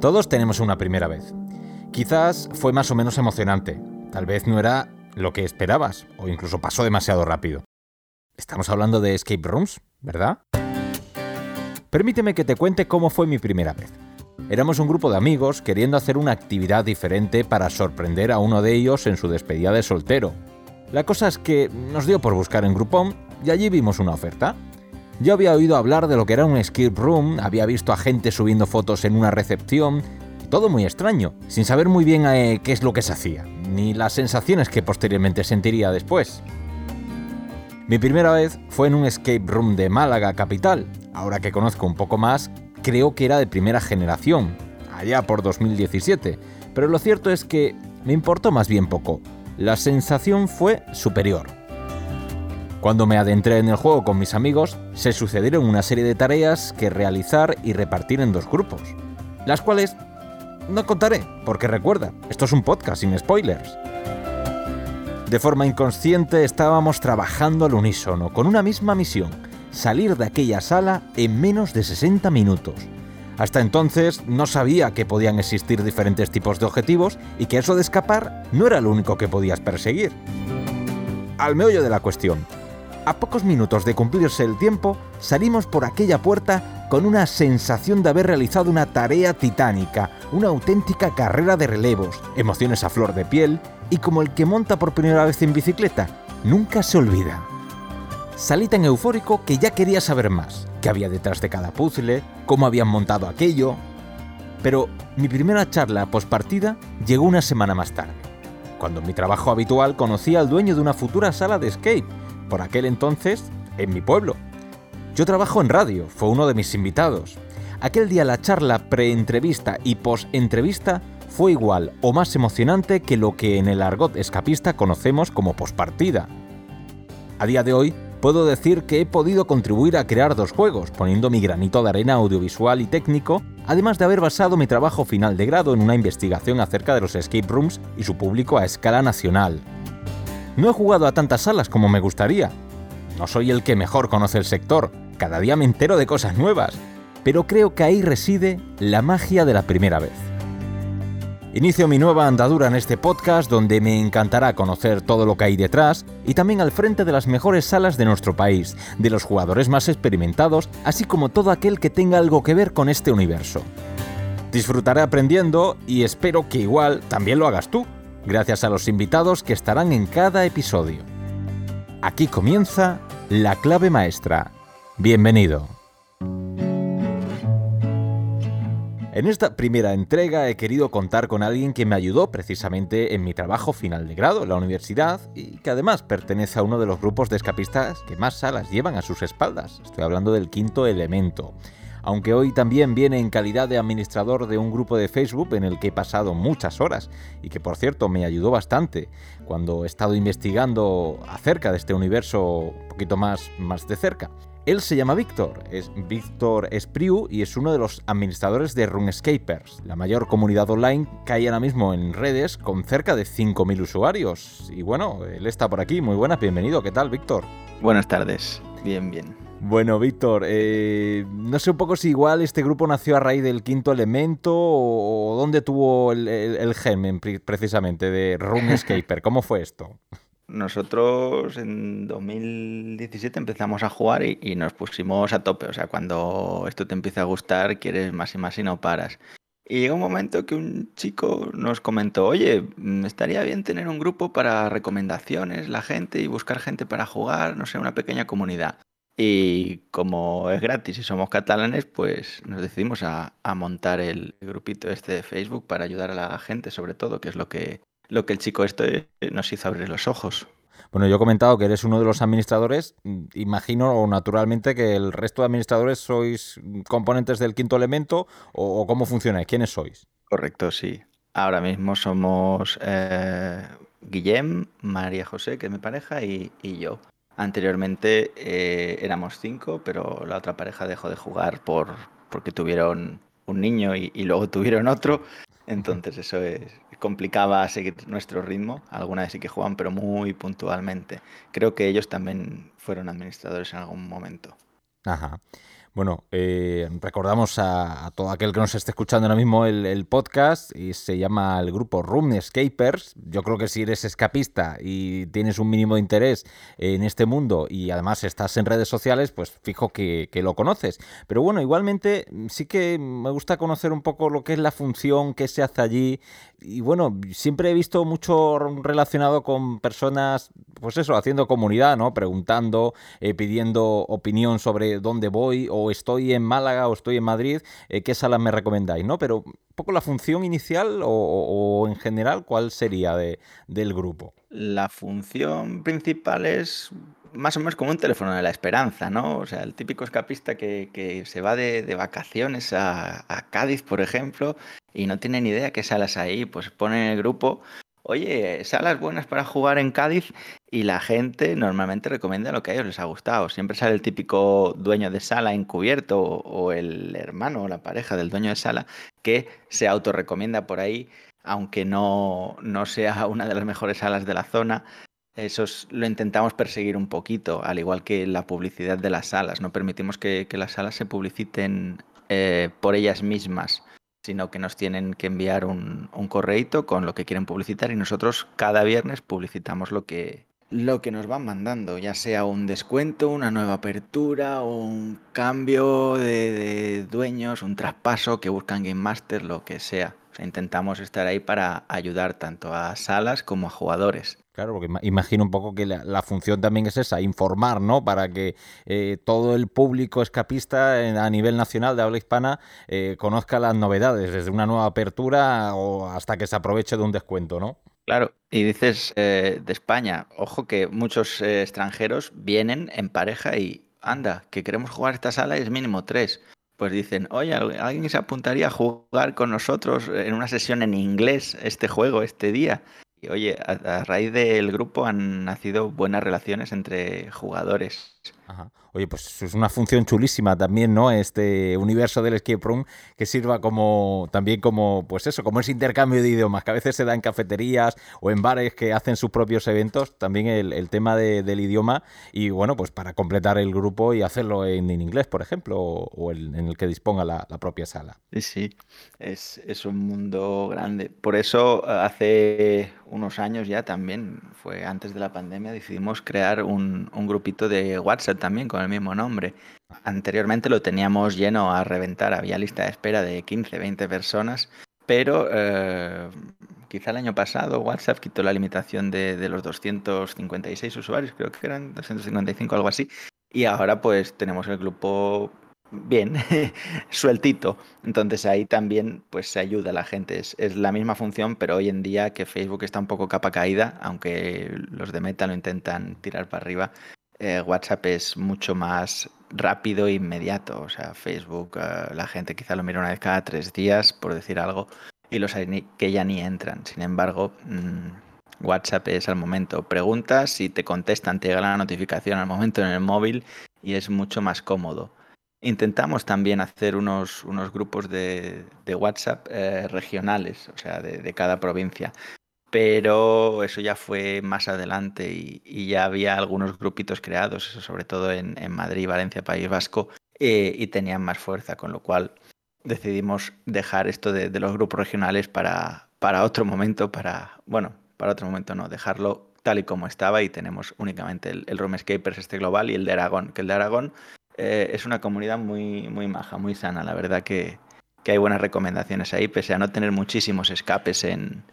Todos tenemos una primera vez. Quizás fue más o menos emocionante. Tal vez no era lo que esperabas, o incluso pasó demasiado rápido. Estamos hablando de escape rooms, ¿verdad? Permíteme que te cuente cómo fue mi primera vez. Éramos un grupo de amigos queriendo hacer una actividad diferente para sorprender a uno de ellos en su despedida de soltero. La cosa es que nos dio por buscar en Groupon y allí vimos una oferta. Yo había oído hablar de lo que era un escape room, había visto a gente subiendo fotos en una recepción, todo muy extraño, sin saber muy bien eh, qué es lo que se hacía, ni las sensaciones que posteriormente sentiría después. Mi primera vez fue en un escape room de Málaga capital. Ahora que conozco un poco más, creo que era de primera generación, allá por 2017, pero lo cierto es que me importó más bien poco. La sensación fue superior. Cuando me adentré en el juego con mis amigos, se sucedieron una serie de tareas que realizar y repartir en dos grupos, las cuales no contaré, porque recuerda, esto es un podcast sin spoilers. De forma inconsciente estábamos trabajando al unísono, con una misma misión, salir de aquella sala en menos de 60 minutos. Hasta entonces no sabía que podían existir diferentes tipos de objetivos y que eso de escapar no era lo único que podías perseguir. Al meollo de la cuestión. A pocos minutos de cumplirse el tiempo, salimos por aquella puerta con una sensación de haber realizado una tarea titánica, una auténtica carrera de relevos, emociones a flor de piel y como el que monta por primera vez en bicicleta, nunca se olvida. Salí tan eufórico que ya quería saber más, qué había detrás de cada puzzle, cómo habían montado aquello. Pero mi primera charla postpartida llegó una semana más tarde, cuando en mi trabajo habitual conocí al dueño de una futura sala de escape por aquel entonces en mi pueblo. Yo trabajo en radio, fue uno de mis invitados. Aquel día la charla pre-entrevista y post-entrevista fue igual o más emocionante que lo que en el argot escapista conocemos como postpartida. A día de hoy, puedo decir que he podido contribuir a crear dos juegos, poniendo mi granito de arena audiovisual y técnico, además de haber basado mi trabajo final de grado en una investigación acerca de los escape rooms y su público a escala nacional. No he jugado a tantas salas como me gustaría. No soy el que mejor conoce el sector, cada día me entero de cosas nuevas, pero creo que ahí reside la magia de la primera vez. Inicio mi nueva andadura en este podcast donde me encantará conocer todo lo que hay detrás y también al frente de las mejores salas de nuestro país, de los jugadores más experimentados, así como todo aquel que tenga algo que ver con este universo. Disfrutaré aprendiendo y espero que igual también lo hagas tú gracias a los invitados que estarán en cada episodio. Aquí comienza La clave maestra. Bienvenido. En esta primera entrega he querido contar con alguien que me ayudó precisamente en mi trabajo final de grado en la universidad y que además pertenece a uno de los grupos de escapistas que más salas llevan a sus espaldas. Estoy hablando del quinto elemento aunque hoy también viene en calidad de administrador de un grupo de Facebook en el que he pasado muchas horas y que por cierto me ayudó bastante cuando he estado investigando acerca de este universo un poquito más, más de cerca. Él se llama Víctor, es Víctor Espriu y es uno de los administradores de RuneScapers, la mayor comunidad online que hay ahora mismo en redes con cerca de 5.000 usuarios. Y bueno, él está por aquí, muy buenas, bienvenido, ¿qué tal Víctor? Buenas tardes, bien, bien. Bueno, Víctor, eh, no sé un poco si igual este grupo nació a raíz del quinto elemento o, dónde tuvo el, germen precisamente de RuneScaper. ¿Cómo fue esto? Nosotros en 2017 empezamos a jugar y, y, nos pusimos a tope. O sea, cuando esto te empieza a gustar, quieres más y más y no paras. Y llegó un momento que un chico nos comentó, oye, mm, estaría bien tener un grupo para recomendaciones, la gente y buscar gente para jugar, no sé, una pequeña comunidad. Y como es gratis y somos catalanes, pues nos decidimos a, montar el grupito este de Facebook para ayudar a la gente, sobre todo, que es lo que, lo que el chico este nos hizo abrir los ojos. Bueno, yo he comentado que eres uno de los administradores. Imagino o naturalmente que el resto de administradores sois componentes del quinto elemento o, cómo funciona, quiénes sois. Correcto, sí. Ahora mismo somos eh, Guillem, María José, que es mi pareja, y yo. Anteriormente eh, éramos cinco, pero la otra pareja dejó de jugar por, porque tuvieron un niño y, luego tuvieron otro. Entonces eso complicaba seguir nuestro ritmo. Algunas sí que juegan, pero muy puntualmente. Creo que ellos también fueron administradores en algún momento. Ajá. Bueno, eh, recordamos a, todo aquel que nos esté escuchando ahora mismo el, podcast y se llama el grupo Room Escapers. Yo creo que si eres escapista y tienes un mínimo de interés en este mundo y además estás en redes sociales, pues fijo que, lo conoces. Pero bueno, igualmente sí que me gusta conocer un poco lo que es la función, qué se hace allí. Y bueno, siempre he visto mucho relacionado con personas, pues eso, haciendo comunidad, ¿no? Preguntando, eh, pidiendo opinión sobre dónde voy o o estoy en Málaga o estoy en Madrid, eh, ¿qué salas me recomendáis? ¿no? Pero un poco la función inicial o, en general, ¿cuál sería de, del grupo? La función principal es más o menos como un teléfono de la esperanza, ¿no? O sea, el típico escapista que, se va de, vacaciones a, a, Cádiz, por ejemplo, y no tiene ni idea qué salas hay, pues pone en el grupo Oye, salas buenas para jugar en Cádiz y la gente normalmente recomienda lo que a ellos les ha gustado. Siempre sale el típico dueño de sala encubierto o, el hermano o la pareja del dueño de sala que se autorrecomienda por ahí, aunque no, no sea una de las mejores salas de la zona. Eso lo intentamos perseguir un poquito, al igual que la publicidad de las salas. No permitimos que, las salas se publiciten eh, por ellas mismas sino que nos tienen que enviar un, un con lo que quieren publicitar y nosotros cada viernes publicitamos lo que, lo que nos van mandando, ya sea un descuento, una nueva apertura, un cambio de, dueños, un traspaso que buscan Game Master, lo que sea. intentamos estar ahí para ayudar tanto a salas como a jugadores. Claro, porque imagino un poco que la, función también es esa, informar, ¿no? Para que eh, todo el público escapista a nivel nacional de habla hispana eh, conozca las novedades, desde una nueva apertura o hasta que se aproveche de un descuento, ¿no? Claro, y dices eh, de España, ojo que muchos extranjeros vienen en pareja y anda, que queremos jugar esta sala y es mínimo tres. Pues dicen, oye, ¿alguien se apuntaría a jugar con nosotros en una sesión en inglés este juego, este día? Oye, a, raíz del grupo han nacido buenas relaciones entre jugadores. Ajá. Oye, pues es una función chulísima también, ¿no? Este universo del escape room que sirva como también como, pues eso, como ese intercambio de idiomas que a veces se da en cafeterías o en bares que hacen sus propios eventos, también el, tema del idioma y bueno, pues para completar el grupo y hacerlo en, inglés, por ejemplo, o, en el que disponga la, propia sala. Sí, sí, es, es un mundo grande. Por eso hace unos años ya también, fue antes de la pandemia, decidimos crear un, un grupito de WhatsApp también con el mismo nombre. Anteriormente lo teníamos lleno a reventar, había lista de espera de 15, 20 personas, pero eh, quizá el año pasado WhatsApp quitó la limitación de, de, los 256 usuarios, creo que eran 255 algo así, y ahora pues tenemos el grupo bien, sueltito. Entonces ahí también pues se ayuda a la gente. Es, es, la misma función, pero hoy en día que Facebook está un poco capa caída, aunque los de Meta lo intentan tirar para arriba, eh, WhatsApp es mucho más rápido e inmediato. O sea, Facebook, eh, la gente quizá lo mira una vez cada tres días, por decir algo, y los hay que ya ni entran. Sin embargo, mm, WhatsApp es al momento. Preguntas y te contestan, te llega la notificación al momento en el móvil y es mucho más cómodo. Intentamos también hacer unos, unos grupos de, WhatsApp eh, regionales, o sea, de, cada provincia pero eso ya fue más adelante y, ya había algunos grupitos creados, sobre todo en, Madrid, Valencia, País Vasco, eh, y tenían más fuerza, con lo cual decidimos dejar esto de, los grupos regionales para, para otro momento, para, bueno, para otro momento no, dejarlo tal y como estaba y tenemos únicamente el, el Room Escapers este global y el de Aragón, que el de Aragón eh, es una comunidad muy, muy maja, muy sana, la verdad que, que hay buenas recomendaciones ahí, pese a no tener muchísimos escapes en,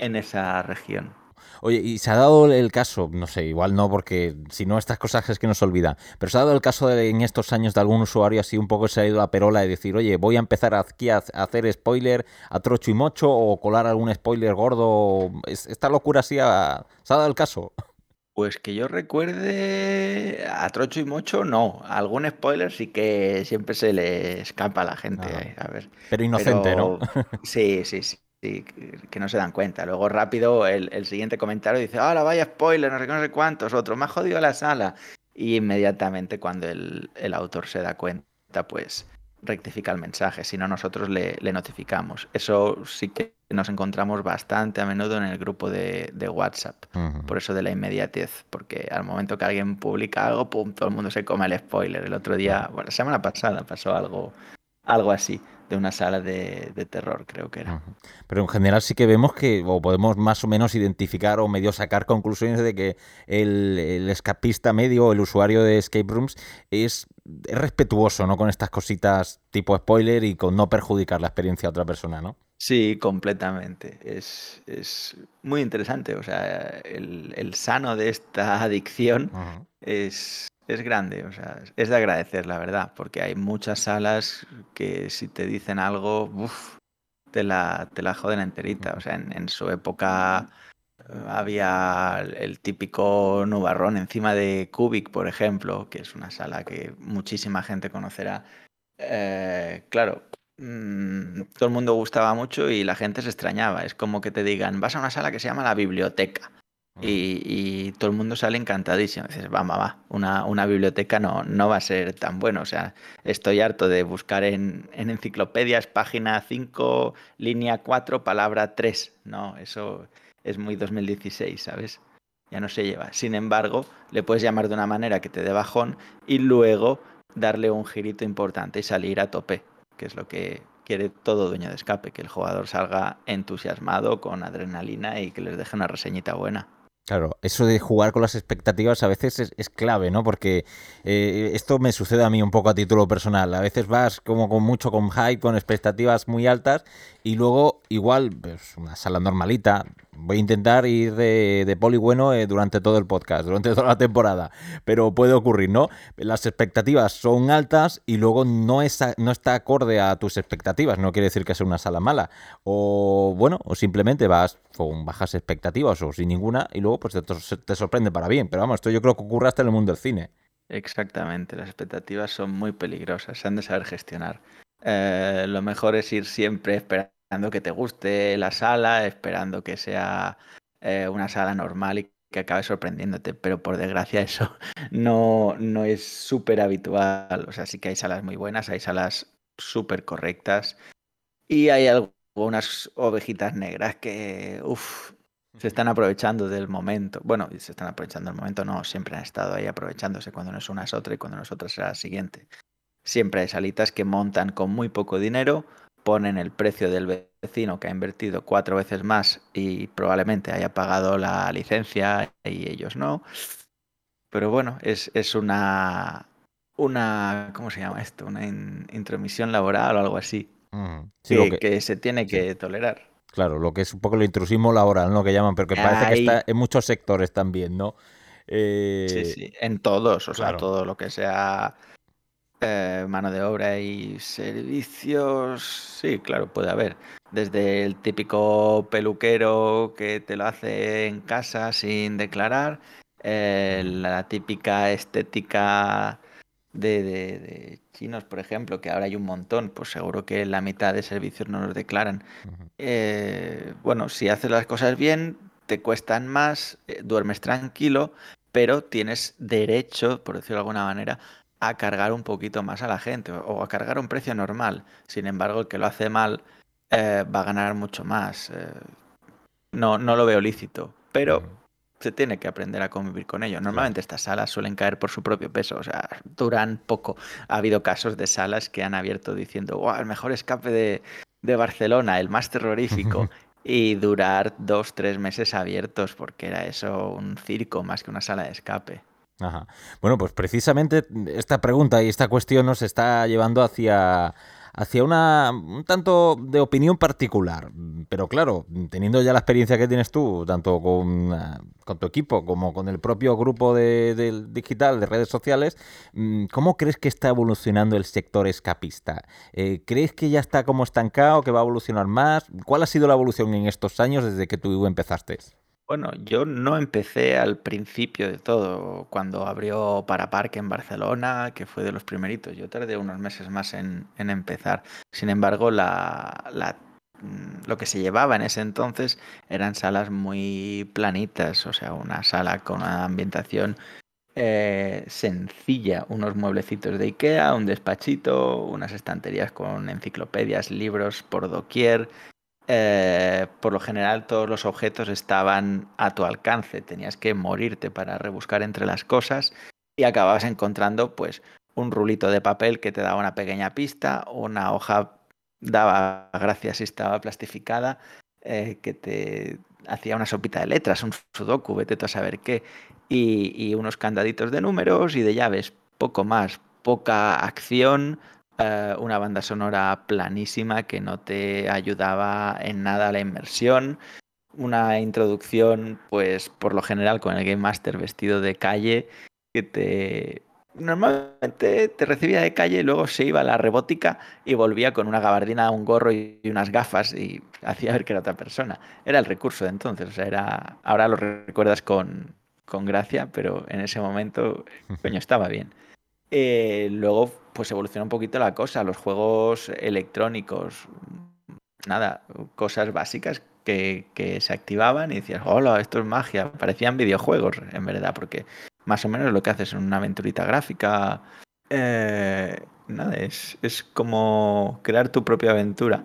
en esa región. Oye, y se ha dado el caso, no sé, igual no, porque si no, estas cosas es que nos olvidan, pero se ha dado el caso de, en estos años de algún usuario así un poco se ha ido a perola y decir, oye, voy a empezar aquí a, hacer spoiler a trocho y mocho o colar algún spoiler gordo. ¿Esta locura sí ha, se ha dado el caso? Pues que yo recuerde a trocho y mocho, no. Algún spoiler sí que siempre se le escapa a la gente. Ah. a ver. Pero inocente, ¿no? Sí, sí, sí. Sí, que no se dan cuenta. Luego rápido el, siguiente comentario dice, ahora vaya spoiler, no sé, no sé cuántos, otros, me ha jodido la sala. Y inmediatamente cuando el, autor se da cuenta, pues rectifica el mensaje, si no nosotros le, notificamos. Eso sí que nos encontramos bastante a menudo en el grupo de, WhatsApp, por eso de la inmediatez, porque al momento que alguien publica algo, pum, todo el mundo se come el spoiler. El otro día, bueno, la semana pasada pasó algo, algo así de una sala de, terror, creo que era. Pero en general sí que vemos que, o podemos más o menos identificar o medio sacar conclusiones de que el, escapista medio, el usuario de escape rooms, es, respetuoso, ¿no? Con estas cositas tipo spoiler y con no perjudicar la experiencia a otra persona, ¿no? Sí, completamente. Es, es muy interesante. O sea, el, sano de esta adicción es, es grande, o sea, es de agradecer, la verdad, porque hay muchas salas que si te dicen algo, te la, te la joden enterita. O sea, en, su época eh, había el típico nubarrón encima de Cubic, por ejemplo, que es una sala que muchísima gente conocerá. Eh, claro, mm, todo el mundo gustaba mucho y la gente se extrañaba. Es como que te digan, vas a una sala que se llama la biblioteca. Y, todo el mundo sale encantadísimo. Dices, va, va, va, una, una, biblioteca no, no va a ser tan bueno. O sea, estoy harto de buscar en, en enciclopedias página 5, línea 4, palabra 3. No, eso es muy 2016, ¿sabes? Ya no se lleva. Sin embargo, le puedes llamar de una manera que te dé bajón y luego darle un girito importante y salir a tope, que es lo que quiere todo dueño de escape, que el jugador salga entusiasmado, con adrenalina y que les deje una reseñita buena. Claro, eso de jugar con las expectativas a veces es, clave, ¿no? Porque eh, esto me sucede a mí un poco a título personal. A veces vas como con mucho con hype, con expectativas muy altas y luego igual, pues una sala normalita, voy a intentar ir de, de poli bueno eh, durante todo el podcast, durante toda la temporada, pero puede ocurrir, ¿no? Las expectativas son altas y luego no, no está acorde a tus expectativas, no quiere decir que sea una sala mala, o bueno, o simplemente vas con bajas expectativas o sin ninguna y luego pues te, te sorprende para bien, pero vamos, esto yo creo que ocurre hasta en el mundo del cine. Exactamente, las expectativas son muy peligrosas, se han de saber gestionar. Eh, lo mejor es ir siempre esperando esperando que te guste la sala, esperando que sea eh, una sala normal y que acabe sorprendiéndote, pero por desgracia eso no, no es súper habitual. O sea, sí que hay salas muy buenas, hay salas súper correctas y hay algunas ovejitas negras que, uff, se están aprovechando del momento. Bueno, se están aprovechando del momento, no, siempre han estado ahí aprovechándose cuando no es una es otra y cuando no es otra será la siguiente. Siempre hay salitas que montan con muy poco dinero ponen el precio del vecino que ha invertido cuatro veces más y probablemente haya pagado la licencia y ellos no. Pero bueno, es, es una, una, ¿cómo se llama esto? Una intromisión laboral o algo así. que, se tiene que tolerar. Claro, lo que es un poco el intrusismo laboral, ¿no? Que llaman, pero que parece que está en muchos sectores también, ¿no? Sí, sí, eh, en todos, o sea, todo lo que sea eh, mano de obra y servicios, sí, claro, puede haber. Desde el típico peluquero que te lo hace en casa sin declarar, eh, la típica estética de, chinos, por ejemplo, que ahora hay un montón, pues seguro que la mitad de servicios no los declaran. Eh, bueno, si haces las cosas bien, te cuestan más, duermes tranquilo, pero tienes derecho, por decirlo de alguna manera, a cargar un poquito más a la gente o a cargar un precio normal. Sin embargo, el que lo hace mal eh, va a ganar mucho más. Eh, no, no lo veo lícito, pero se tiene que aprender a convivir con ello. Normalmente estas salas suelen caer por su propio peso, o sea, duran poco. Ha habido casos de salas que han abierto diciendo, wow, el mejor escape de, de Barcelona, el más terrorífico. y durar dos, tres meses abiertos, porque era eso un circo más que una sala de escape. Ajá. Bueno, pues precisamente esta pregunta y esta cuestión nos está llevando hacia, hacia una un tanto de opinión particular. Pero claro, teniendo ya la experiencia que tienes tú, tanto con, ah, con tu equipo como con el propio grupo de, digital de redes sociales, mm, ¿cómo crees que está evolucionando el sector escapista? Eh, ¿Crees que ya está como estancado, que va a evolucionar más? ¿Cuál ha sido la evolución en estos años desde que tú empezaste? Bueno, yo no empecé al principio de todo, cuando abrió Paraparque en Barcelona, que fue de los primeritos. Yo tardé unos meses más en, empezar. Sin embargo, la, mm, lo que se llevaba en ese entonces eran salas muy planitas, o sea, una sala con una ambientación eh, sencilla, unos mueblecitos de Ikea, un despachito, unas estanterías con enciclopedias, libros por doquier, eh, por lo general todos los objetos estaban a tu alcance, tenías que morirte para rebuscar entre las cosas y acababas encontrando pues un rulito de papel que te daba una pequeña pista, una hoja daba gracias si estaba plastificada, eh, que te hacía una sopita de letras, un sudoku, vete a saber qué, y unos candaditos de números y de llaves, poco más, poca acción, eh, una banda sonora planísima que no te ayudaba en nada a la inmersión, una introducción, pues por lo general con el Game Master vestido de calle, que te normalmente te recibía de calle luego se iba a la robótica y volvía con una gabardina, un gorro y unas gafas y hacía ver que era otra persona. Era el recurso de entonces, o sea, era ahora lo recuerdas con, con gracia, pero en ese momento, coño, estaba bien. Eh, luego, pues evoluciona un poquito la cosa. Los juegos electrónicos, nada, cosas básicas que, que se activaban y decías, hola, esto es magia. Parecían videojuegos, en verdad, porque más o menos lo que haces en una aventurita gráfica. Eh, nada, es, es como crear tu propia aventura.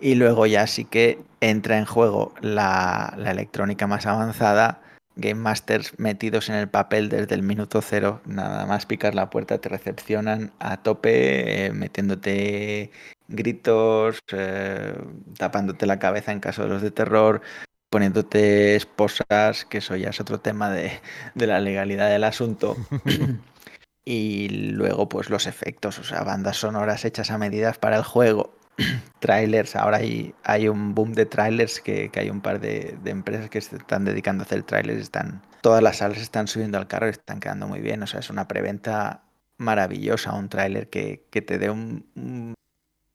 Y luego ya sí que entra en juego la, la electrónica más avanzada Game Masters metidos en el papel desde el minuto cero. Nada más picar la puerta te recepcionan a tope, eh, metiéndote gritos, eh, tapándote la cabeza en caso de los de terror, poniéndote esposas, que eso ya es otro tema de, de la legalidad del asunto. y luego pues los efectos, o sea, bandas sonoras hechas a medidas para el juego trailers, ahora hay, hay un boom de trailers que, que hay un par de, de, empresas que se están dedicando a hacer trailers, están, todas las salas están subiendo al carro y están quedando muy bien, o sea, es una preventa maravillosa, un trailer que, que te dé un, un,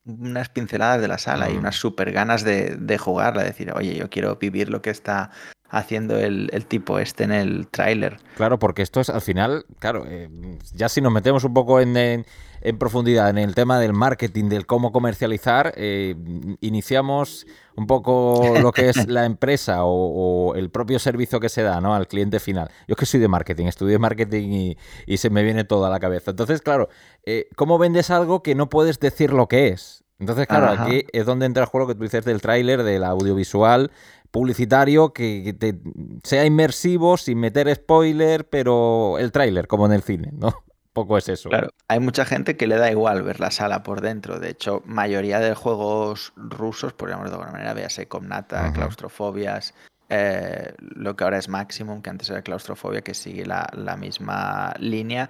unas pinceladas de la sala mm. y unas super ganas de, de jugarla, decir, oye, yo quiero vivir lo que está haciendo el, el, tipo este en el tráiler. Claro, porque esto es al final, claro, eh, ya si nos metemos un poco en, en, en, profundidad en el tema del marketing, del cómo comercializar, eh, iniciamos un poco lo que es la empresa o, o, el propio servicio que se da ¿no? al cliente final. Yo es que soy de marketing, estudié marketing y, y se me viene todo a la cabeza. Entonces, claro, eh, ¿cómo vendes algo que no puedes decir lo que es? Entonces, claro, Ajá. aquí es donde entra el juego que tú dices del tráiler, del audiovisual, publicitario que, te, sea inmersivo sin meter spoiler, pero el tráiler, como en el cine, ¿no? Poco es eso. Claro, hay mucha gente que le da igual ver la sala por dentro. De hecho, mayoría de juegos rusos, por llamarlo de alguna manera, véase Comnata, uh -huh. Claustrofobias, eh, lo que ahora es Maximum, que antes era Claustrofobia, que sigue la, la misma línea.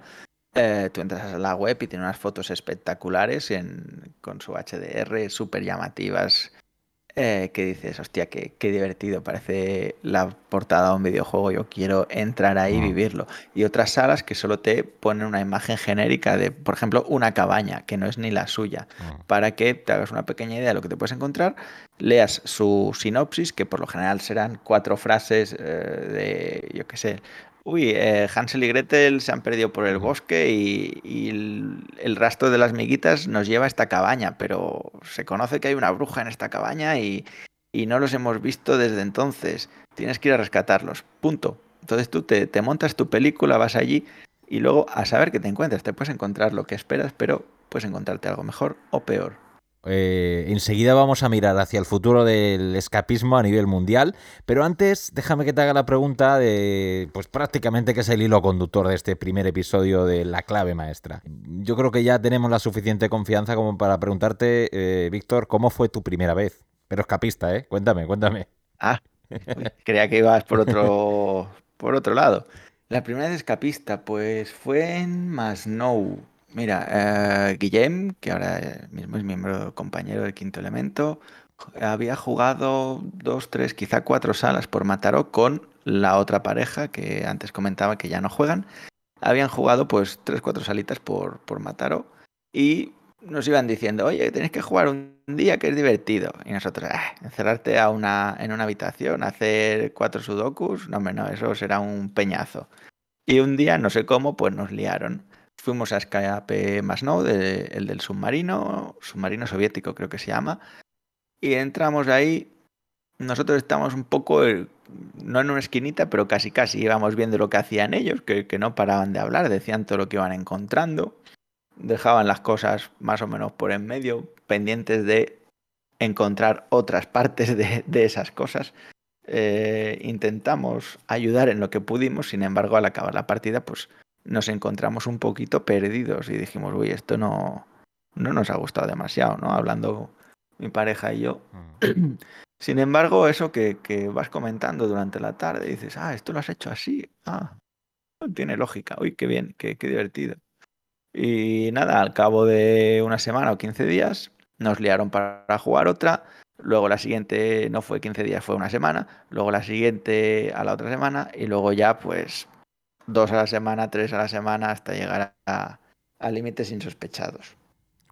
Eh, tú entras a la web y tiene unas fotos espectaculares en, con su HDR, súper llamativas, eh, que dices, hostia, qué, qué, divertido, parece la portada de un videojuego, yo quiero entrar ahí y vivirlo. Y otras salas que solo te ponen una imagen genérica de, por ejemplo, una cabaña, que no es ni la suya, para que te hagas una pequeña idea de lo que te puedes encontrar, leas su sinopsis, que por lo general serán cuatro frases eh, de, yo qué sé, uy, eh, Hansel y Gretel se han perdido por el bosque y, y el, el, rastro de las miguitas nos lleva a esta cabaña, pero se conoce que hay una bruja en esta cabaña y, y no los hemos visto desde entonces. Tienes que ir a rescatarlos. Punto. Entonces tú te, te montas tu película, vas allí y luego a saber qué te encuentras. Te puedes encontrar lo que esperas, pero puedes encontrarte algo mejor o peor. Eh, enseguida vamos a mirar hacia el futuro del escapismo a nivel mundial, pero antes déjame que te haga la pregunta de, pues prácticamente que es el hilo conductor de este primer episodio de La clave maestra. Yo creo que ya tenemos la suficiente confianza como para preguntarte, eh, Víctor, ¿cómo fue tu primera vez? Pero escapista, ¿eh? Cuéntame, cuéntame. Ah, creía que ibas por otro, por otro lado. La primera vez escapista, pues fue en Masnou, Mira, eh, Guillem, que ahora mismo es miembro compañero del Quinto Elemento, había jugado dos, tres, quizá cuatro salas por Mataró con la otra pareja que antes comentaba que ya no juegan. Habían jugado pues tres, cuatro salitas por, por Mataró y nos iban diciendo, oye, tenéis que jugar un día que es divertido. Y nosotros, eh, encerrarte a una, en una habitación, hacer cuatro sudokus, no, hombre, no, eso será un peñazo. Y un día, no sé cómo, pues nos liaron fuimos a Escape Masnou, el del submarino, submarino soviético creo que se llama, y entramos ahí, nosotros estamos un poco, no en una esquinita, pero casi casi íbamos viendo lo que hacían ellos, que, que no paraban de hablar, decían todo lo que iban encontrando, dejaban las cosas más o menos por en medio, pendientes de encontrar otras partes de, esas cosas. Eh, intentamos ayudar en lo que pudimos, sin embargo, al acabar la partida, pues nos encontramos un poquito perdidos y dijimos, uy, esto no, no nos ha gustado demasiado, ¿no? Hablando mi pareja y yo. Mm. Sin embargo, eso que, que, vas comentando durante la tarde, dices, ah, esto lo has hecho así, ah, tiene lógica, uy, qué bien, qué, qué divertido. Y nada, al cabo de una semana o 15 días, nos liaron para jugar otra, luego la siguiente no fue 15 días, fue una semana, luego la siguiente a la otra semana y luego ya pues dos a la semana, tres a la semana hasta llegar a, límites insospechados.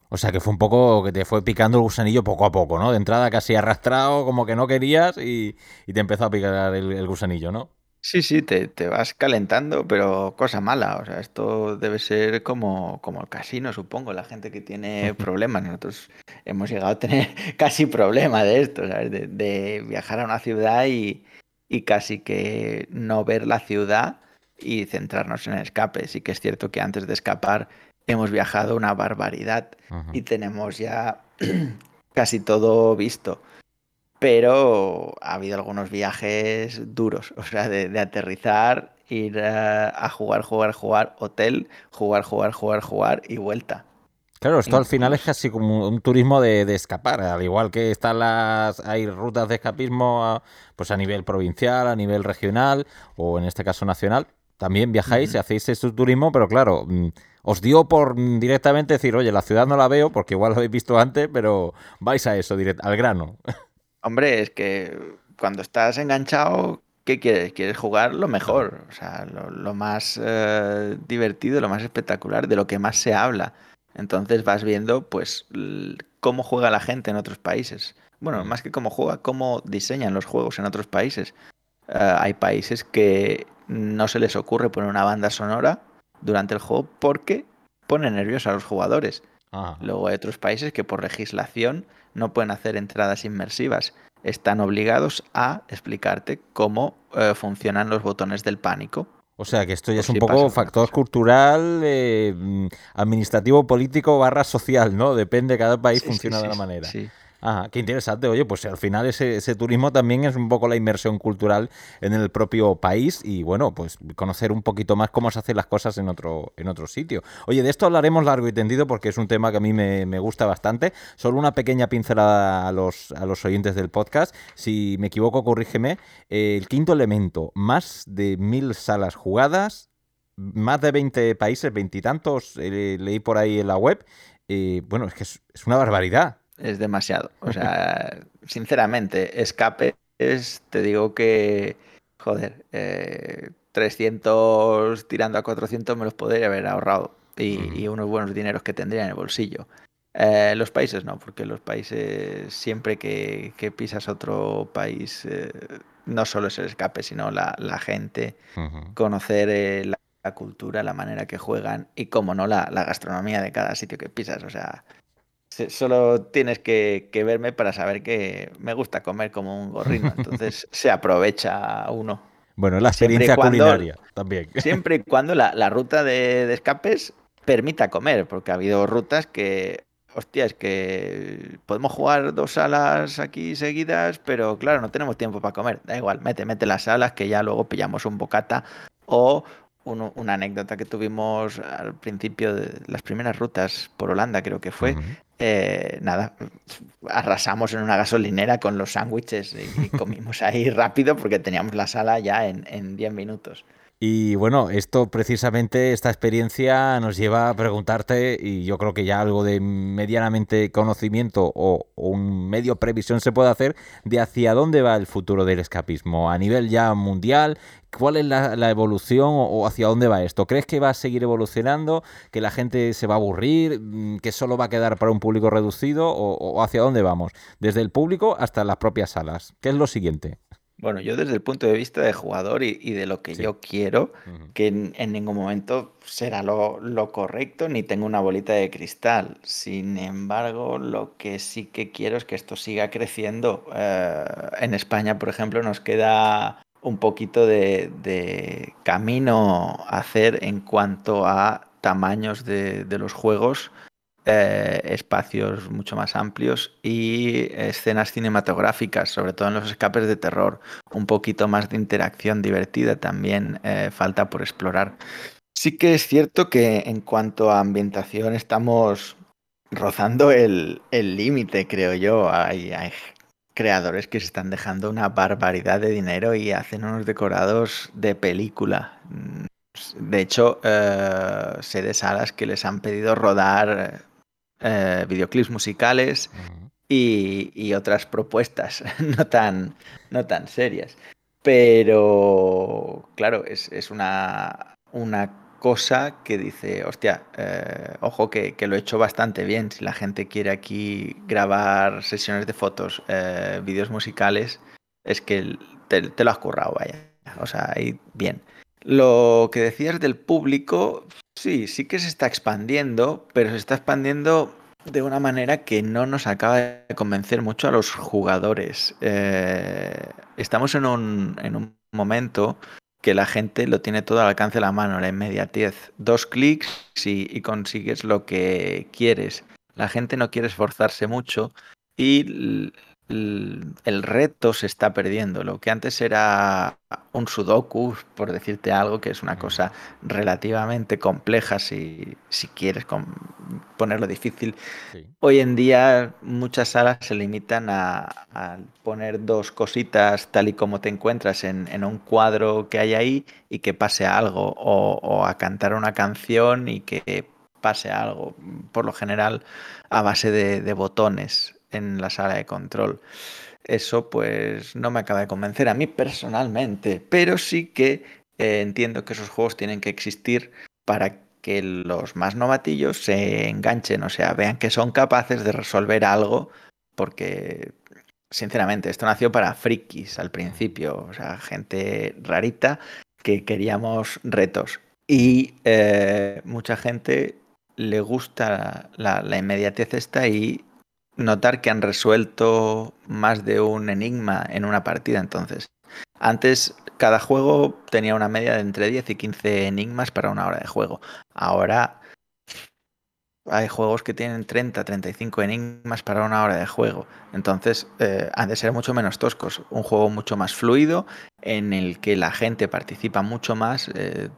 O sea que fue un poco que te fue picando el gusanillo poco a poco, ¿no? De entrada casi arrastrado, como que no querías y, te empezó a picar el, gusanillo, ¿no? Sí, sí, te, te, vas calentando, pero cosa mala. O sea, esto debe ser como, como el casino, supongo. La gente que tiene problemas. Nosotros hemos llegado a tener casi problema de esto, ¿sabes? De, viajar a una ciudad y, y, casi que no ver la ciudad y centrarnos en el escape. Sí que es cierto que antes de escapar hemos viajado una barbaridad y tenemos ya casi todo visto pero ha habido algunos viajes duros, o sea, de, aterrizar, ir a, jugar, jugar, jugar, hotel, jugar, jugar, jugar, jugar y vuelta. Claro, esto al final es casi como un turismo de, escapar, al igual que están las hay rutas de escapismo a, pues a nivel provincial, a nivel regional o en este caso nacional. También viajáis y hacéis este turismo, pero claro, mm, os dio por directamente decir, oye, la ciudad no la veo porque igual lo habéis visto antes, pero vais a eso, al grano. Hombre, es que cuando estás enganchado, ¿qué quieres? Quieres jugar lo mejor, o sea, lo, más eh, divertido, lo más espectacular, de lo que más se habla. Entonces vas viendo, pues, cómo juega la gente en otros países. Bueno, más que cómo juega, cómo diseñan los juegos en otros países. Eh, hay países que no se les ocurre poner una banda sonora durante el juego porque pone nerviosos a los jugadores. Luego hay otros países que por legislación no pueden hacer entradas inmersivas. Están obligados a explicarte cómo eh, funcionan los botones del pánico. O sea que esto ya es un poco factor cultural, eh, administrativo, político barra social, ¿no? Depende, cada país funciona de una manera. Sí. Ah, qué interesante. Oye, pues al final ese, turismo también es un poco la inmersión cultural en el propio país y bueno, pues conocer un poquito más cómo se hacen las cosas en otro, en otro sitio. Oye, de esto hablaremos largo y tendido porque es un tema que a mí me, gusta bastante. Solo una pequeña pincelada a los, a los oyentes del podcast. Si me equivoco, corrígeme. el quinto elemento, más de mil salas jugadas, más de 20 países, veintitantos, eh, leí por ahí en la web. Eh, bueno, es que es una barbaridad es demasiado. O sea, sinceramente, escape es, te digo que, joder, 300 eh, tirando a 400 me los podría haber ahorrado y, unos buenos dineros que tendría en el bolsillo. Eh, los países no, porque los países siempre que, pisas otro país eh, no solo es el escape, sino la, gente, conocer la, cultura, la manera que juegan y, como no, la, la gastronomía de cada sitio que pisas. O sea, Solo tienes que, verme para saber que me gusta comer como un gorrino, entonces se aprovecha uno. Bueno, la experiencia culinaria también. Siempre y cuando la, ruta de, escapes permita comer, porque ha habido rutas que, hostia, es que podemos jugar dos salas aquí seguidas, pero claro, no tenemos tiempo para comer. Da igual, mete, mete las salas que ya luego pillamos un bocata o una anécdota que tuvimos al principio de las primeras rutas por Holanda, creo que fue. Eh, nada, arrasamos en una gasolinera con los sándwiches y, comimos ahí rápido porque teníamos la sala ya en 10 minutos. Y bueno, esto precisamente, esta experiencia nos lleva a preguntarte, y yo creo que ya algo de medianamente conocimiento o, un medio previsión se puede hacer, de hacia dónde va el futuro del escapismo a nivel ya mundial. ¿Cuál es la, evolución o, hacia dónde va esto? ¿Crees que va a seguir evolucionando? ¿Que la gente se va a aburrir? Mm, ¿Que solo va a quedar para un público reducido? o hacia dónde vamos? Desde el público hasta las propias salas. ¿Qué es lo siguiente? Bueno, yo desde el punto de vista de jugador y, de lo que yo quiero, que en, ningún momento será lo, correcto, ni tengo una bolita de cristal. Sin embargo, lo que sí que quiero es que esto siga creciendo. Eh, en España, por ejemplo, nos queda un poquito de, camino a hacer en cuanto a tamaños de, los juegos eh, espacios mucho más amplios y escenas cinematográficas, sobre todo en los escapes de terror. Un poquito más de interacción divertida también eh, falta por explorar. Sí que es cierto que en cuanto a ambientación estamos rozando el límite, creo yo. Hay, creadores que se están dejando una barbaridad de dinero y hacen unos decorados de película. Mm, de hecho, eh, sé de salas que les han pedido rodar eh, videoclips musicales y, otras propuestas no tan, no tan serias. Pero, claro, es, es una, una cosa que dice, hostia, eh, ojo que, lo he hecho bastante bien. Si la gente quiere aquí grabar sesiones de fotos, eh, vídeos musicales, es que te, lo has currado, vaya. O sea, ahí bien. Lo que decías del público, sí, sí que se está expandiendo, pero se está expandiendo de una manera que no nos acaba de convencer mucho a los jugadores. Eh, estamos en un, en un momento que la gente lo tiene todo al alcance de la mano, la inmediatez. Dos clics y, consigues lo que quieres. La gente no quiere esforzarse mucho y el reto se está perdiendo. Lo que antes era un sudoku, por decirte algo, que es una cosa relativamente compleja si, si quieres ponerlo difícil. Hoy en día muchas salas se limitan a, poner dos cositas tal y como te encuentras en, un cuadro que hay ahí y que pase algo, o, a cantar una canción y que pase algo, por lo general a base de botones en la sala de control. Eso pues no me acaba de convencer a mí personalmente, pero sí que eh, entiendo que esos juegos tienen que existir para que los más novatillos se enganchen, o sea, vean que son capaces de resolver algo, porque sinceramente esto nació para frikis al principio, o sea, gente rarita que queríamos retos. Y eh, mucha gente le gusta la, la inmediatez esta y notar que han resuelto más de un enigma en una partida. Entonces, antes cada juego tenía una media de entre 10 y 15 enigmas para una hora de juego. Ahora hay juegos que tienen 30, 35 enigmas para una hora de juego. Entonces, eh, han de ser mucho menos toscos. Un juego mucho más fluido, en el que la gente participa mucho más. Eh,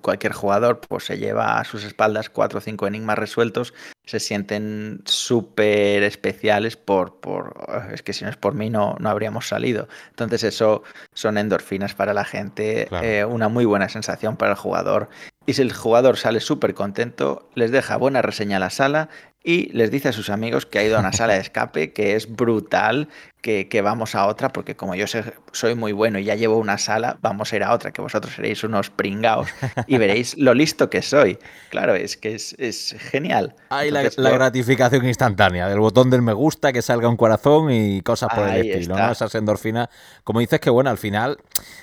cualquier jugador pues se lleva a sus espaldas cuatro o cinco enigmas resueltos, se sienten súper especiales por, por, es que si no es por mí no, no habríamos salido. Entonces eso son endorfinas para la gente, eh, una muy buena sensación para el jugador. Y si el jugador sale súper contento, les deja buena reseña a la sala y les dice a sus amigos que ha ido a una sala de escape, que es brutal, que, vamos a otra, porque como yo soy muy bueno y ya llevo una sala, vamos a ir a otra, que vosotros seréis unos pringaos y veréis lo listo que soy. Claro, es que es, genial. Hay la, gratificación instantánea, del botón del me gusta, que salga un corazón y cosas por el estilo, ¿no? Esas endorfinas. Como dices que, bueno, al final,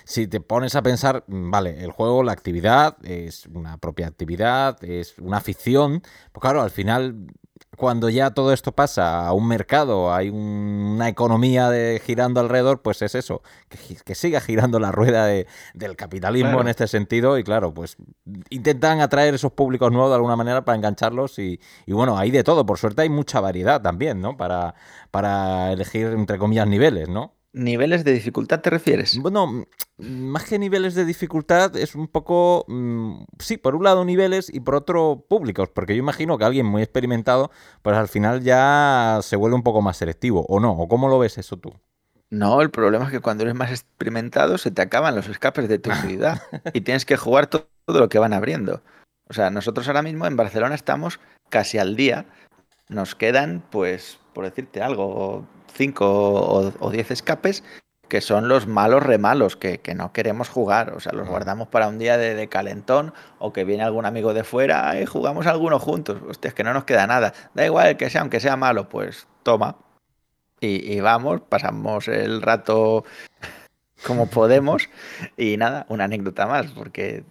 si te pones a pensar, mm, vale, el juego, la actividad, es una propia actividad, es una afición, pues claro, al final cuando ya todo esto pasa a un mercado, hay una economía de, girando alrededor, pues es eso, que, siga girando la rueda del capitalismo en este sentido y claro, pues intentan atraer esos públicos nuevos de alguna manera para engancharlos y, bueno, hay de todo, por suerte hay mucha variedad también, ¿no? Para, para elegir, entre comillas, niveles, ¿no? ¿Niveles de dificultad te refieres? Bueno, más que niveles de dificultad, es un poco, mm, sí, por un lado niveles y por otro públicos, porque yo imagino que alguien muy experimentado, pues al final ya se vuelve un poco más selectivo, ¿o no? ¿O cómo lo ves eso tú? No, el problema es que cuando eres más experimentado se te acaban los escapes de tu ciudad y tienes que jugar todo, lo que van abriendo. O sea, nosotros ahora mismo en Barcelona estamos casi al día. Nos quedan, pues, por decirte algo, 5 o 10 escapes que son los malos remalos que, que no queremos jugar. O sea, los guardamos para un día de, calentón o que viene algún amigo de fuera y jugamos algunos juntos. Hostia, es que no nos queda nada. Da igual que sea, aunque sea malo, pues toma. Y, y vamos, pasamos el rato como podemos. Y nada, una anécdota más, porque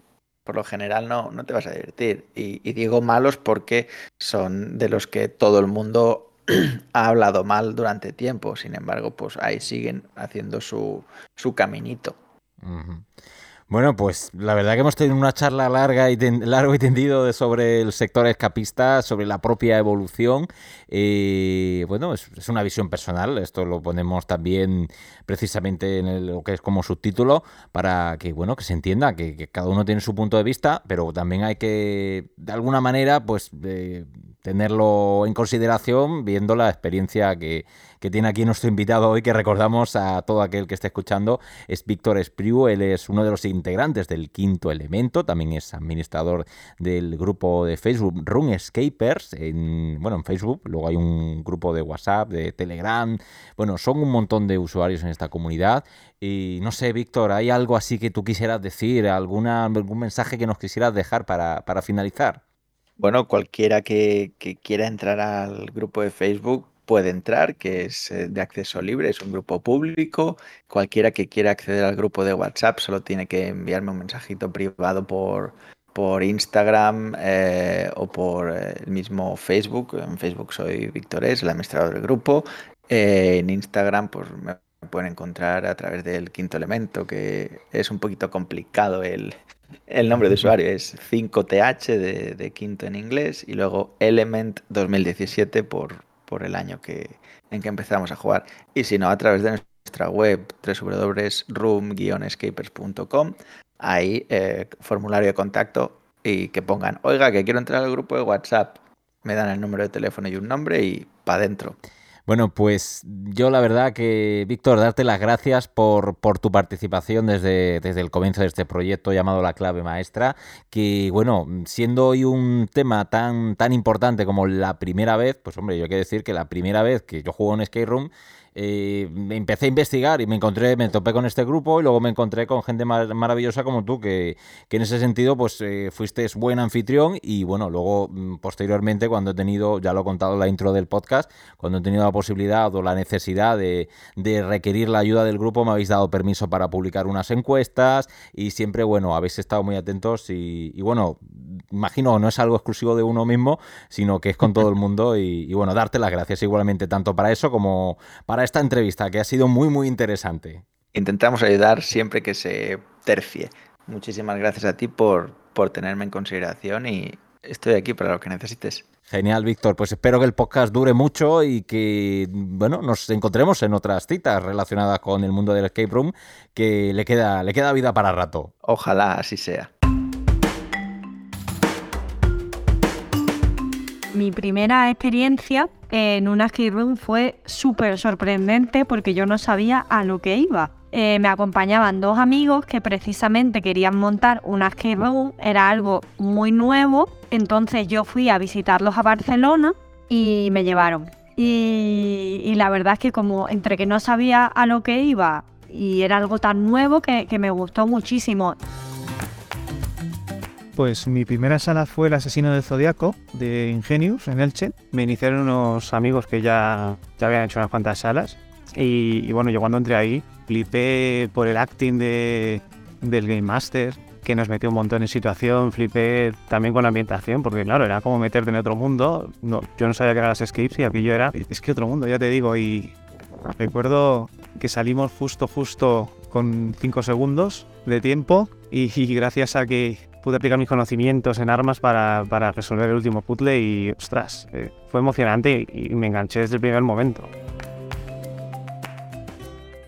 por lo general no, no te vas a divertir. Y, y, digo malos porque son de los que todo el mundo ha hablado mal durante tiempo, sin embargo, pues ahí siguen haciendo su, su caminito. Bueno, pues la verdad que hemos tenido una charla larga y largo y tendido sobre el sector escapista, sobre la propia evolución. Eh, bueno, es, una visión personal. Esto lo ponemos también precisamente en lo que es como subtítulo para que bueno que se entienda que, cada uno tiene su punto de vista, pero también hay que de alguna manera pues eh, tenerlo en consideración viendo la experiencia que, que tiene aquí nuestro invitado hoy, que recordamos a todo aquel que esté escuchando, es Víctor Espriu, él es uno de los integrantes del Quinto Elemento, también es administrador del grupo de Facebook RunEscapers, en, bueno, en Facebook, luego hay un grupo de WhatsApp, de Telegram, bueno, son un montón de usuarios en esta comunidad. Y no sé, Víctor, ¿hay algo así que tú quisieras decir, alguna, algún mensaje que nos quisieras dejar para, para finalizar? Bueno, cualquiera que, quiera entrar al grupo de Facebook puede entrar, que es eh, de acceso libre, es un grupo público. Cualquiera que quiera acceder al grupo de WhatsApp solo tiene que enviarme un mensajito privado por, por Instagram eh, o por eh, el mismo Facebook. En Facebook soy Víctor Es, el administrador del grupo. en Instagram pues me pueden encontrar a través del quinto elemento, que es un poquito complicado el, el nombre de usuario. Es 5TH de, de quinto en inglés y luego Element 2017 por, por el año que, en que empezamos a jugar. Y si no, a través de nuestra web www.room-escapers.com, ahí eh, formulario de contacto y que pongan, oiga, que quiero entrar al grupo de WhatsApp. Me dan el número de teléfono y un nombre y para adentro. Bueno, pues yo la verdad que, Víctor, darte las gracias por, por tu participación desde, desde, el comienzo de este proyecto llamado La Clave Maestra, que bueno, siendo hoy un tema tan, tan importante como la primera vez, pues hombre, yo quiero decir que la primera vez que yo juego en Skate Room eh, empecé a investigar y me encontré, me topé con este grupo y luego me encontré con gente maravillosa como tú, que, en ese sentido pues eh, fuiste buen anfitrión y bueno, luego mm, posteriormente cuando he tenido, ya lo he contado en la intro del podcast, cuando he tenido la posibilidad o la necesidad de, requerir la ayuda del grupo, me habéis dado permiso para publicar unas encuestas y siempre, bueno, habéis estado muy atentos y, bueno, imagino no es algo exclusivo de uno mismo, sino que es con todo el mundo y bueno, darte las gracias igualmente tanto para eso como para esta entrevista, que ha sido muy, muy interesante. Intentamos ayudar siempre que se tercie. Muchísimas gracias a ti por, por tenerme en consideración y estoy aquí para lo que necesites. Genial, Víctor. Pues espero que el podcast dure mucho y que, bueno, nos encontremos en otras citas relacionadas con el mundo del escape room, que le queda, le queda vida para rato. Ojalá así sea. Mi primera experiencia en una skate room fue súper sorprendente porque yo no sabía a lo que iba. Eh, me acompañaban dos amigos que precisamente querían montar una skate room, era algo muy nuevo, entonces yo fui a visitarlos a Barcelona y me llevaron. Y, la verdad es que como entre que no sabía a lo que iba y era algo tan nuevo que me gustó muchísimo. Pues mi primera sala fue El asesino del zodiaco de Ingenius en Elche. Me iniciaron unos amigos que ya, ya habían hecho unas cuantas salas. Y, bueno, yo cuando entré ahí flipé por el acting de, del Game Master, que nos metió un montón en situación. Flipé también con la ambientación, porque claro, era como meterte en otro mundo. No, yo no sabía que eran las escapes y aquí yo era. Es que otro mundo, ya te digo. Y recuerdo que salimos justo, justo con 5 segundos de tiempo. y gracias a que pude aplicar mis conocimientos en armas para, para resolver el último puzzle y, ostras, eh, fue emocionante y, me enganché desde el primer momento.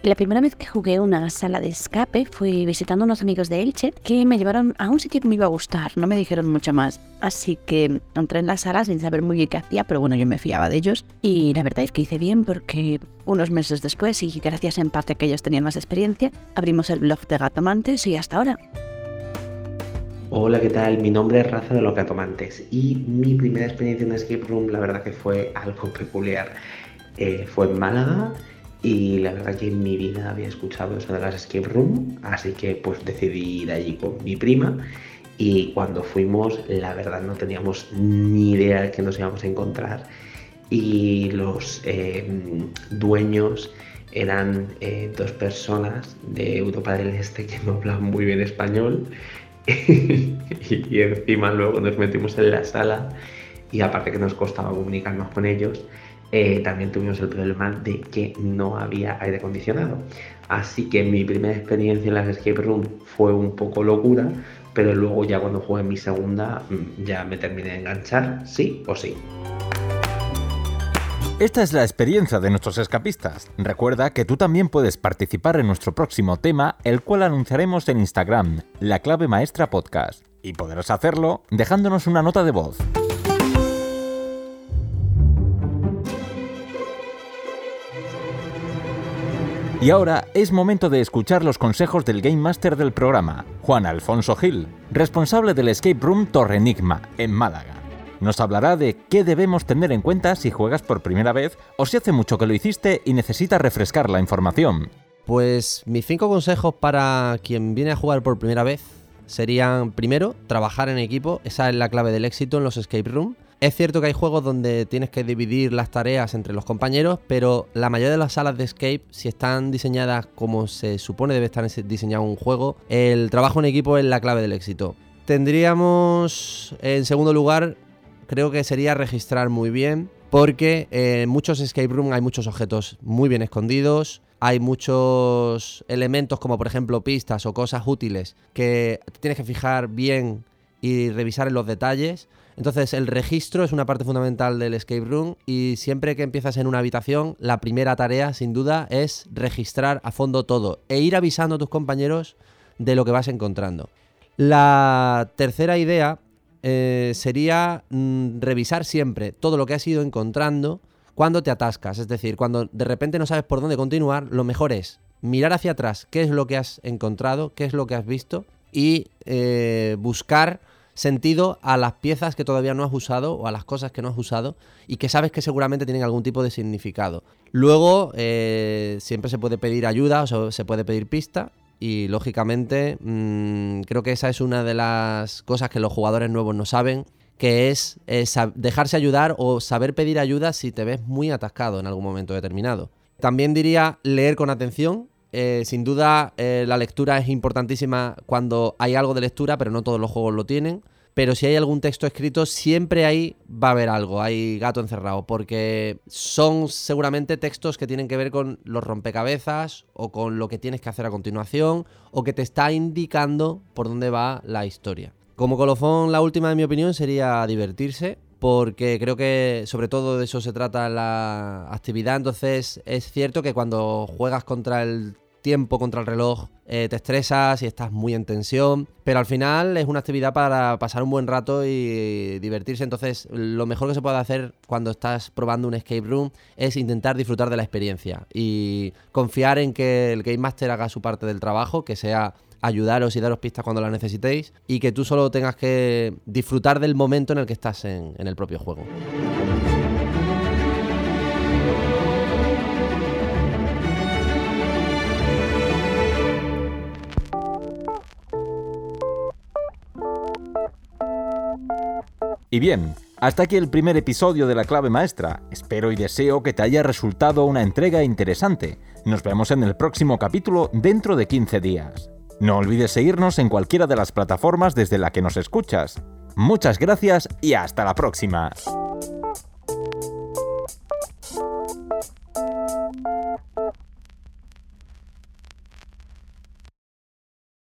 La primera vez que jugué una sala de escape fue visitando unos amigos de Elche que me llevaron a un sitio que me iba a gustar, no me dijeron mucho más. Así que entré en la sala sin saber muy bien qué hacía, pero bueno, yo me fiaba de ellos. Y la verdad es que hice bien porque unos meses después, y gracias en parte a que ellos tenían más experiencia, abrimos el blog de Gatomantes y hasta ahora. Hola, ¿qué tal? Mi nombre es Raza de los Gatomantes y mi primera experiencia en Escape Room la verdad que fue algo peculiar. Eh, fue en Málaga y la verdad que en mi vida había escuchado eso de las Escape Room, así que pues decidí ir allí con mi prima y cuando fuimos la verdad no teníamos ni idea de que nos íbamos a encontrar y los eh, dueños eran eh, dos personas de Europa del Este que no hablaban muy bien español y, encima luego nos metimos en la sala y aparte que nos costaba comunicarnos con ellos, eh, también tuvimos el problema de que no había aire acondicionado. Así que mi primera experiencia en las escape room fue un poco locura, pero luego ya cuando jugué mi segunda mm, ya me terminé de enganchar, sí o sí. Esta es la experiencia de nuestros escapistas. Recuerda que tú también puedes participar en nuestro próximo tema, el cual anunciaremos en Instagram, la clave maestra podcast. Y podrás hacerlo dejándonos una nota de voz. Y ahora es momento de escuchar los consejos del Game Master del programa, Juan Alfonso Gil, responsable del Escape Room Torre Enigma, en Málaga. Nos hablará de qué debemos tener en cuenta si juegas por primera vez o si hace mucho que lo hiciste y necesitas refrescar la información. Pues mis cinco consejos para quien viene a jugar por primera vez serían, primero, trabajar en equipo, esa es la clave del éxito en los escape room. Es cierto que hay juegos donde tienes que dividir las tareas entre los compañeros, pero la mayoría de las salas de escape, si están diseñadas como se supone debe estar diseñado un juego, el trabajo en equipo es la clave del éxito. Tendríamos, en segundo lugar, creo que sería registrar muy bien, porque en muchos escape room hay muchos objetos muy bien escondidos, hay muchos elementos como por ejemplo pistas o cosas útiles que tienes que fijar bien y revisar en los detalles. Entonces el registro es una parte fundamental del escape room y siempre que empiezas en una habitación, la primera tarea sin duda es registrar a fondo todo e ir avisando a tus compañeros de lo que vas encontrando. La tercera idea eh, sería mm, revisar siempre todo lo que has ido encontrando cuando te atascas. Es decir, cuando de repente no sabes por dónde continuar, lo mejor es mirar hacia atrás qué es lo que has encontrado, qué es lo que has visto y eh, buscar sentido a las piezas que todavía no has usado o a las cosas que no has usado y que sabes que seguramente tienen algún tipo de significado. Luego, eh, siempre se puede pedir ayuda o se puede pedir pista y lógicamente mm, creo que esa es una de las cosas que los jugadores nuevos no saben, que es, dejarse ayudar o saber pedir ayuda si te ves muy atascado en algún momento determinado. También diría leer con atención, eh, sin duda, eh, la lectura es importantísima cuando hay algo de lectura, pero no todos los juegos lo tienen. Pero si hay algún texto escrito, siempre ahí va a haber algo, hay gato encerrado, porque son seguramente textos que tienen que ver con los rompecabezas o con lo que tienes que hacer a continuación o que te está indicando por dónde va la historia. Como colofón, la última de mi opinión sería divertirse, porque creo que sobre todo de eso se trata la actividad. Entonces es cierto que cuando juegas contra el tiempo contra el reloj, eh, te estresas y estás muy en tensión, pero al final es una actividad para pasar un buen rato y divertirse, entonces lo mejor que se puede hacer cuando estás probando un escape room es intentar disfrutar de la experiencia y confiar en que el Game Master haga su parte del trabajo, que sea ayudaros y daros pistas cuando las necesitéis y que tú solo tengas que disfrutar del momento en el que estás en el propio juego. Y bien, hasta aquí el primer episodio de La Clave Maestra. Espero y deseo que te haya resultado una entrega interesante. Nos vemos en el próximo capítulo dentro de 15 días. No olvides seguirnos en cualquiera de las plataformas desde la que nos escuchas. Muchas gracias y hasta la próxima.